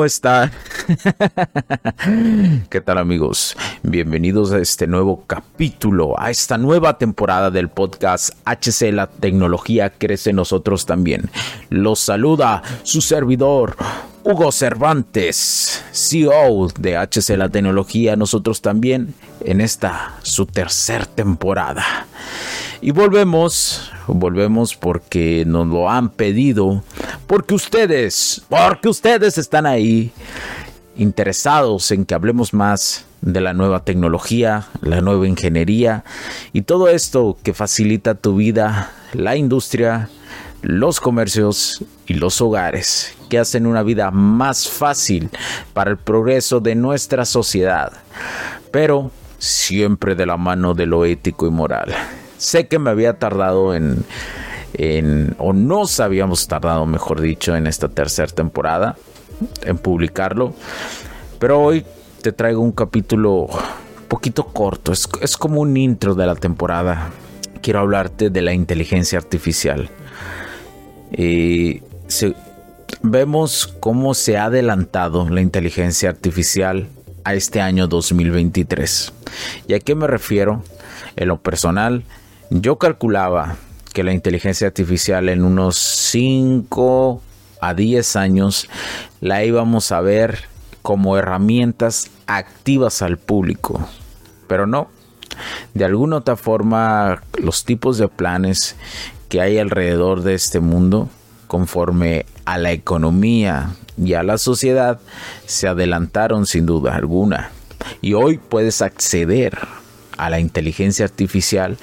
¿Cómo? ¿Qué tal amigos? Bienvenidos a este nuevo capítulo, a esta nueva temporada del podcast HC La Tecnología Crece Nosotros también. Los saluda su servidor. Hugo Cervantes, CEO de HC La Tecnología, nosotros también en esta su tercer temporada. Y volvemos, volvemos porque nos lo han pedido, porque ustedes, porque ustedes están ahí interesados en que hablemos más de la nueva tecnología, la nueva ingeniería y todo esto que facilita tu vida, la industria, los comercios y los hogares, que hacen una vida más fácil para el progreso de nuestra sociedad, pero siempre de la mano de lo ético y moral. Sé que me había tardado en, en o nos habíamos tardado, mejor dicho, en esta tercera temporada en publicarlo. Pero hoy te traigo un capítulo poquito corto, es, es como un intro de la temporada. Quiero hablarte de la inteligencia artificial. Y vemos cómo se ha adelantado la inteligencia artificial a este año 2023. ¿Y a qué me refiero? En lo personal, yo calculaba que la inteligencia artificial en unos 5 a 10 años la íbamos a ver como herramientas activas al público. Pero no. De alguna otra forma, los tipos de planes que hay alrededor de este mundo, conforme a la economía y a la sociedad, se adelantaron sin duda alguna. Y hoy puedes acceder a la inteligencia artificial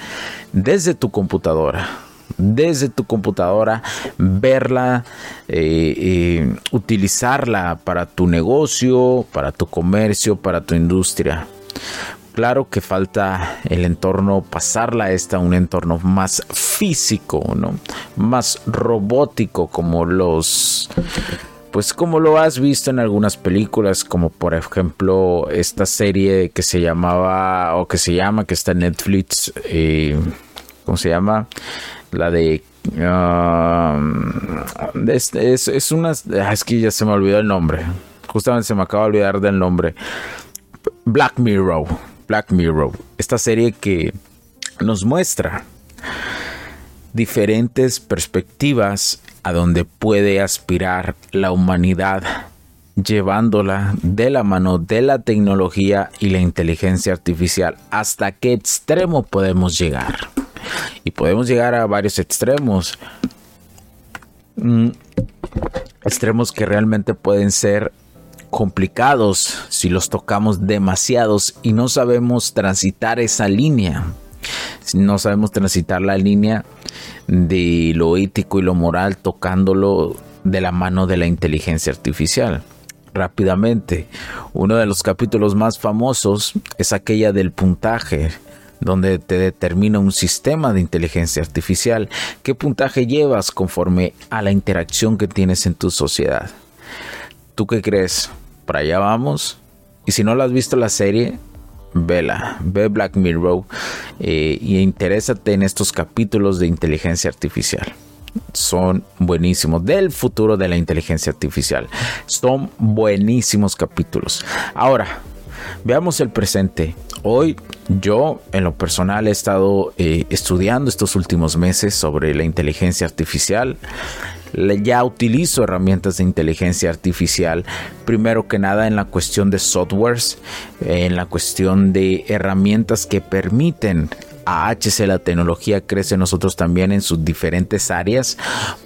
desde tu computadora. Desde tu computadora, verla, eh, eh, utilizarla para tu negocio, para tu comercio, para tu industria. Claro que falta el entorno, pasarla a esta un entorno más físico, ¿no? Más robótico, como los pues como lo has visto en algunas películas, como por ejemplo esta serie que se llamaba, o que se llama, que está en Netflix, eh, ¿cómo se llama? La de... Um, es, es, una... Ah, es que ya se me olvidó el nombre. Justamente se me acaba de olvidar del nombre. Black Mirror. Black Mirror. Esta serie que nos muestra diferentes perspectivas a puede aspirar la humanidad, llevándola de la mano de la tecnología y la inteligencia artificial. ¿Hasta qué extremo podemos llegar? Y podemos llegar a varios extremos. Mm, extremos que realmente pueden ser complicados si los tocamos demasiados y no sabemos transitar esa línea. No sabemos transitar la línea de lo ético y lo moral tocándolo de la mano de la inteligencia artificial. Rápidamente, uno de los capítulos más famosos es aquella del puntaje, donde te determina un sistema de inteligencia artificial qué puntaje llevas conforme a la interacción que tienes en tu sociedad. ¿Tú qué crees? ¿Para allá vamos? Y si no lo has visto la serie, vela, ve Black Mirror eh, y interésate en estos capítulos de inteligencia artificial. Son buenísimos del futuro de la inteligencia artificial. Son buenísimos capítulos. Ahora, veamos el presente. Hoy yo en lo personal he estado eh, estudiando estos últimos meses sobre la inteligencia artificial ya utilizo herramientas de inteligencia artificial, primero que nada en la cuestión de softwares, en la cuestión de herramientas que permiten a HC la tecnología crece nosotros también en sus diferentes áreas,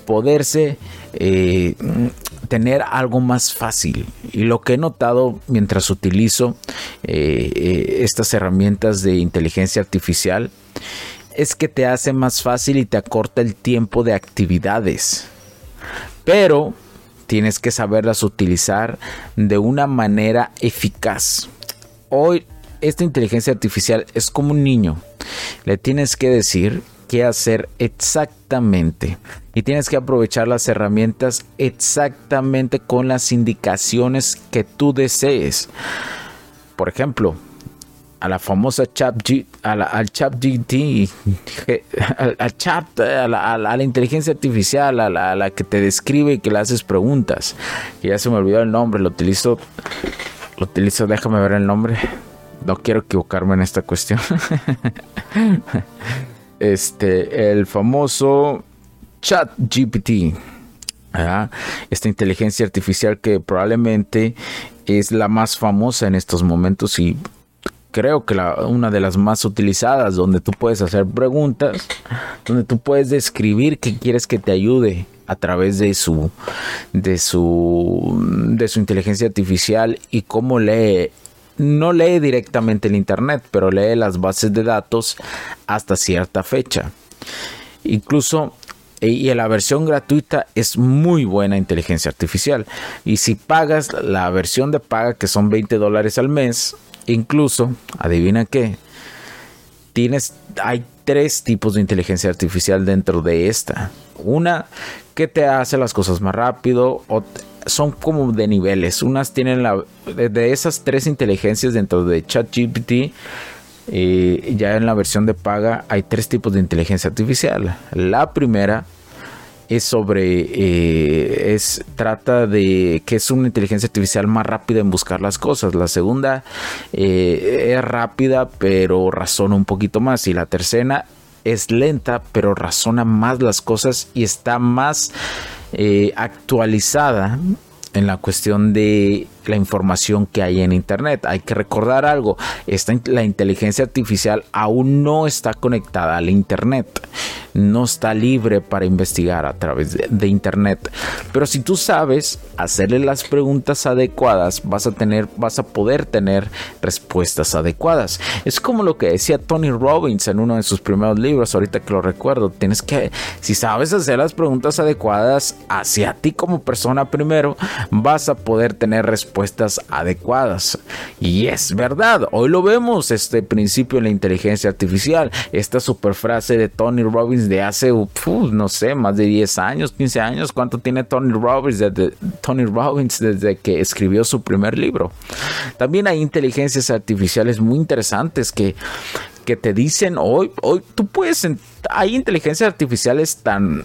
poderse eh, tener algo más fácil. Y lo que he notado mientras utilizo eh, eh, estas herramientas de inteligencia artificial es que te hace más fácil y te acorta el tiempo de actividades. Pero tienes que saberlas utilizar de una manera eficaz. Hoy esta inteligencia artificial es como un niño. Le tienes que decir qué hacer exactamente y tienes que aprovechar las herramientas exactamente con las indicaciones que tú desees. Por ejemplo, a la famosa chat al chat GT, al, chat, a la, inteligencia artificial, a la, que te describe y que le haces preguntas. Que ya se me olvidó el nombre, lo utilizo, lo utilizo, déjame ver el nombre. No quiero equivocarme en esta cuestión. este, el famoso chat GPT. Esta inteligencia artificial que probablemente es la más famosa en estos momentos y creo que una de las más utilizadas, donde tú puedes hacer preguntas, donde tú puedes describir qué quieres que te ayude a través de su de su de su inteligencia artificial y cómo lee no lee directamente el internet, pero lee las bases de datos hasta cierta fecha. Incluso y en la versión gratuita es muy buena inteligencia artificial. Y si pagas la versión de paga, que son 20 dólares al mes, Incluso, adivina qué, tienes, hay tres tipos de inteligencia artificial dentro de esta. Una que te hace las cosas más rápido, o son como de niveles. Unas tienen la, de esas tres inteligencias dentro de ChatGPT. Eh, ya en la versión de paga hay tres tipos de inteligencia artificial. La primera es sobre, eh, es, trata de que es una inteligencia artificial más rápida en buscar las cosas. La segunda eh, es rápida, pero razona un poquito más. Y la tercera es lenta, pero razona más las cosas y está más eh, actualizada en la cuestión de la información que hay en internet. Hay que recordar algo, esta, la inteligencia artificial aún no está conectada al internet no está libre para investigar a través de, internet. Pero si tú sabes hacerle las preguntas adecuadas, vas a tener, vas a poder tener respuestas adecuadas. Es como lo que decía Tony Robbins en uno de sus primeros libros, ahorita que lo recuerdo. Tienes que, si sabes hacer las preguntas adecuadas hacia ti como persona primero, vas a poder tener respuestas adecuadas. Y es verdad, hoy lo vemos, este principio en la inteligencia artificial, esta super frase de Tony Robbins de hace, no sé, más de 10 años, 15 años. ¿Cuánto tiene Tony Robbins desde, Tony Robbins desde que escribió su primer libro? También hay inteligencias artificiales muy interesantes que, que te dicen hoy, hoy tú puedes, hay inteligencias artificiales tan...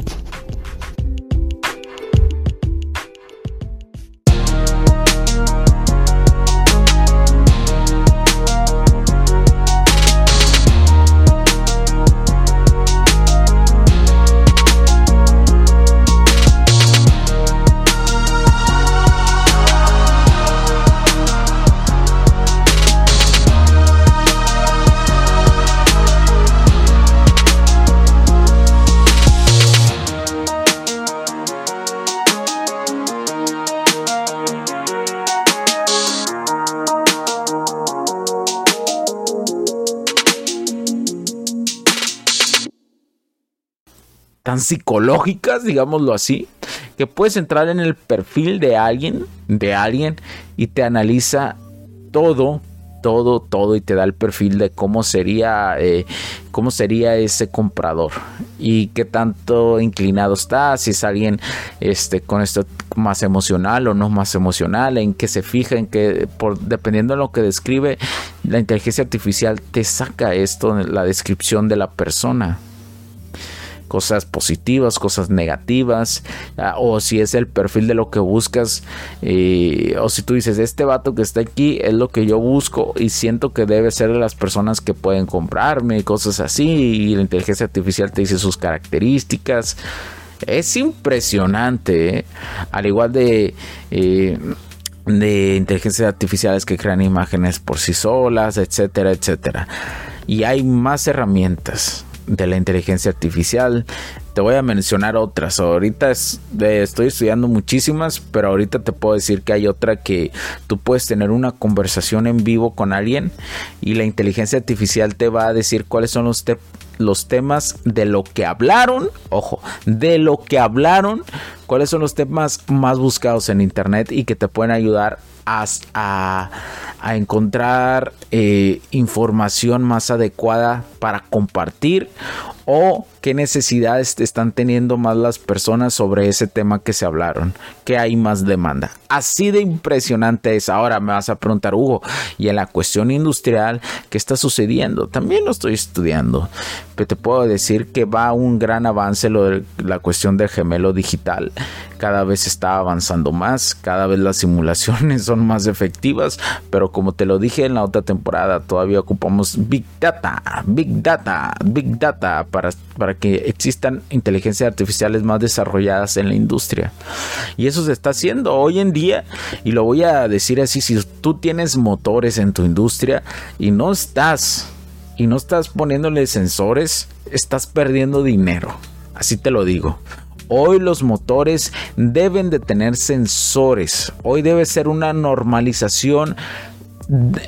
Tan psicológicas, digámoslo así, que puedes entrar en el perfil de alguien, de alguien, y te analiza todo todo, todo y te da el perfil de cómo sería, eh, cómo sería ese comprador y qué tanto inclinado está, si es alguien este, con esto más emocional o no más emocional, en qué se fija, en que por, dependiendo de lo que describe, la inteligencia artificial te saca esto, la descripción de la persona cosas positivas, cosas negativas, ah, o si es el perfil de lo que buscas, eh, o si tú dices, este vato que está aquí es lo que yo busco y siento que debe ser de las personas que pueden comprarme, cosas así, y la inteligencia artificial te dice sus características. Es impresionante, ¿eh? al igual de... Eh, de inteligencias artificiales que crean imágenes por sí solas, etcétera, etcétera. Y hay más herramientas de la inteligencia artificial. Te voy a mencionar otras. Ahorita estoy estudiando muchísimas, pero ahorita te puedo decir que hay otra que tú puedes tener una conversación en vivo con alguien y la inteligencia artificial te va a decir cuáles son los, los temas de lo que hablaron. Ojo, de lo que hablaron. Cuáles son los temas más buscados en internet y que te pueden ayudar a, encontrar eh, información más adecuada para compartir o qué necesidades están teniendo más las personas sobre ese tema que se hablaron, que hay más demanda. Así de impresionante es. Ahora me vas a preguntar, Hugo, y en la cuestión industrial, ¿qué está sucediendo? También lo estoy estudiando, pero te puedo decir que va un gran avance la cuestión del gemelo digital. Cada vez está avanzando más, cada vez las simulaciones son más efectivas, pero como te lo dije en la otra temporada, todavía ocupamos Big Data, Big Data, Big Data para, para que existan inteligencias artificiales más desarrolladas en la industria. Y eso se está haciendo hoy en día, y lo voy a decir así, si tú tienes motores en tu industria y no estás, y no estás poniéndole sensores, estás perdiendo dinero. Así te lo digo. Hoy los motores deben de tener sensores. Hoy debe ser una normalización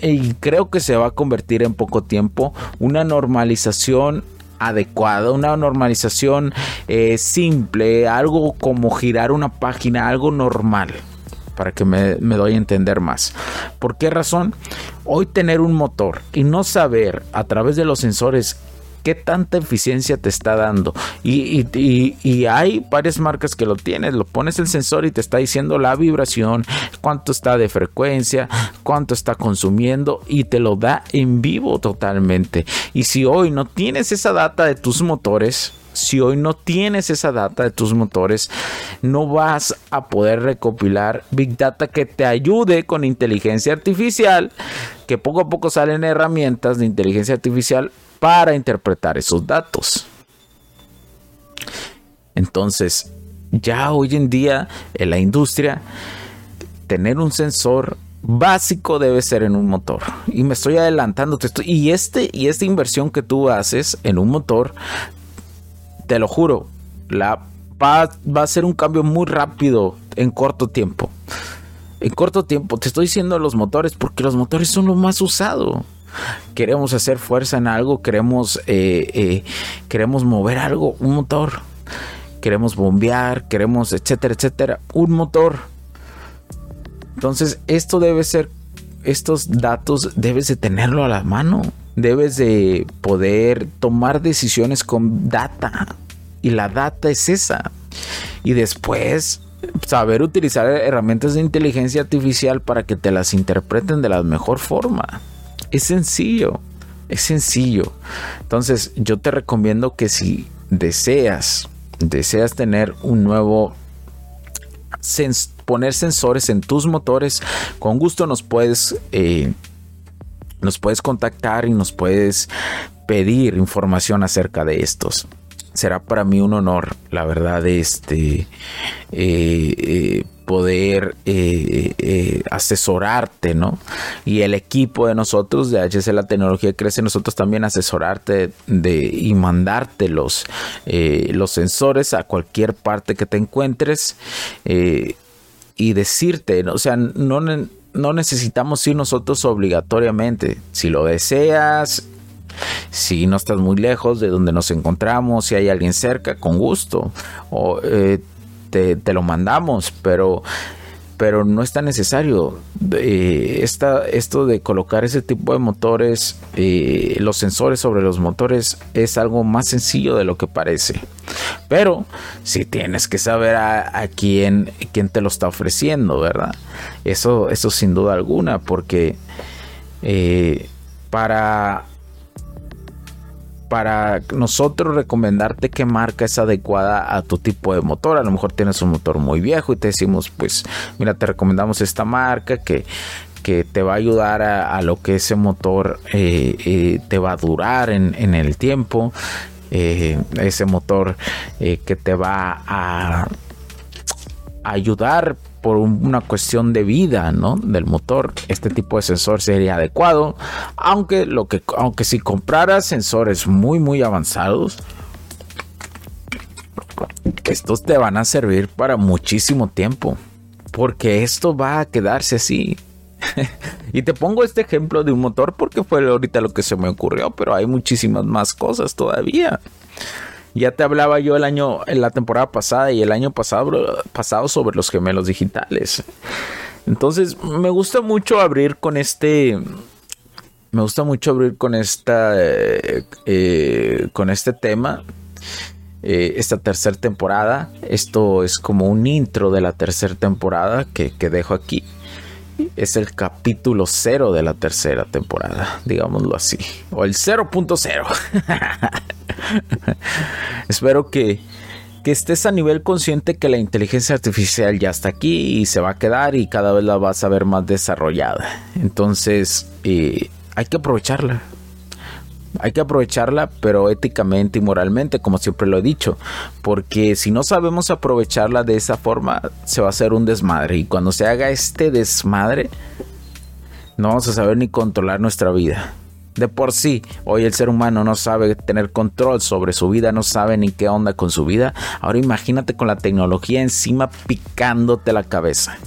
y creo que se va a convertir en poco tiempo una normalización adecuada, una normalización eh, simple, algo como girar una página, algo normal para que me, me, doy a entender más. ¿Por qué razón? Hoy tener un motor y no saber a través de los sensores qué tanta eficiencia te está dando. Y, y, hay varias marcas que lo tienes, lo pones el sensor y te está diciendo la vibración, cuánto está de frecuencia, cuánto está consumiendo y te lo da en vivo totalmente. Y si hoy no tienes esa data de tus motores, si hoy no tienes esa data de tus motores, no vas a poder recopilar Big Data que te ayude con inteligencia artificial, que poco a poco salen herramientas de inteligencia artificial para interpretar esos datos. Entonces, ya hoy en día en la industria, tener un sensor básico debe ser en un motor. Y me estoy adelantando. y, este, y esta inversión que tú haces en un motor, te lo juro, la, va a ser un cambio muy rápido en corto tiempo. En corto tiempo, te estoy diciendo los motores porque los motores son lo más usado queremos hacer fuerza en algo, queremos, eh, eh, queremos mover algo, un motor, queremos bombear, queremos, etcétera, etcétera, un motor. Entonces, esto debe ser, estos datos debes de tenerlo a la mano, debes de poder tomar decisiones con data. Y la data es esa. Y después saber utilizar herramientas de inteligencia artificial para que te las interpreten de la mejor forma. Es sencillo, es sencillo. Entonces yo te recomiendo que si deseas, deseas tener un nuevo poner sensores en tus motores, con gusto nos puedes eh, nos puedes contactar y nos puedes pedir información acerca de estos será para mí un honor, la verdad, este, eh, eh, poder eh, asesorarte, ¿no? Y el equipo de nosotros de HC La Tecnología Crece, nosotros también asesorarte y mandarte los, los sensores a cualquier parte que te encuentres y decirte, o sea, no, no necesitamos ir nosotros obligatoriamente. Si lo deseas, Si no estás muy lejos de donde nos encontramos, si hay alguien cerca, con gusto. O eh, te, lo mandamos, pero pero no es tan necesario. Eh, esto de colocar ese tipo de motores, eh, los sensores sobre los motores, es algo más sencillo de lo que parece. Pero si tienes que saber a, quién, quién, te lo está ofreciendo, ¿verdad? Eso, eso sin duda alguna, porque para para nosotros recomendarte qué marca es adecuada a tu tipo de motor. A lo mejor tienes un motor muy viejo y te decimos, pues, mira, te recomendamos esta marca que, que te va a ayudar a, lo que ese motor eh, eh, te va a durar en, el tiempo. Eh, ese motor que te va a ayudar por una cuestión de vida, ¿no? Del motor, este tipo de sensor sería adecuado. Aunque lo que, aunque si compraras sensores muy muy avanzados, estos te van a servir para muchísimo tiempo, porque esto va a quedarse así. y te pongo este ejemplo de un motor porque fue ahorita lo que se me ocurrió, pero hay muchísimas más cosas todavía. Ya te hablaba yo el año, en la temporada pasada y el año pasado, pasado sobre los gemelos digitales. Entonces, me gusta mucho abrir con este. Me gusta mucho abrir con esta. Eh, eh, con este tema. Eh, esta tercera temporada. Esto es como un intro de la tercera temporada que, que dejo aquí es el capítulo cero de la tercera temporada, digámoslo así, o el 0.0. Espero que, que estés a nivel consciente que la inteligencia artificial ya está aquí y se va a quedar y cada vez la vas a ver más desarrollada. Entonces, eh, hay que aprovecharla. Hay que aprovecharla, pero éticamente y moralmente, como siempre lo he dicho, porque si no sabemos aprovecharla de esa forma, se va a hacer un desmadre. Y cuando se haga este desmadre, no vamos a saber ni controlar nuestra vida. De por sí, hoy el ser humano no sabe tener control sobre su vida, no sabe ni qué onda con su vida. Ahora imagínate con la tecnología encima picándote la cabeza.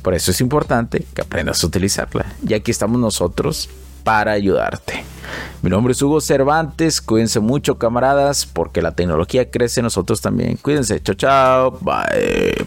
Por eso es importante que aprendas a utilizarla. Y aquí estamos nosotros para ayudarte. Mi nombre es Hugo Cervantes. Cuídense mucho, camaradas, porque la tecnología crece nosotros también. Cuídense. Chao, chao. Bye.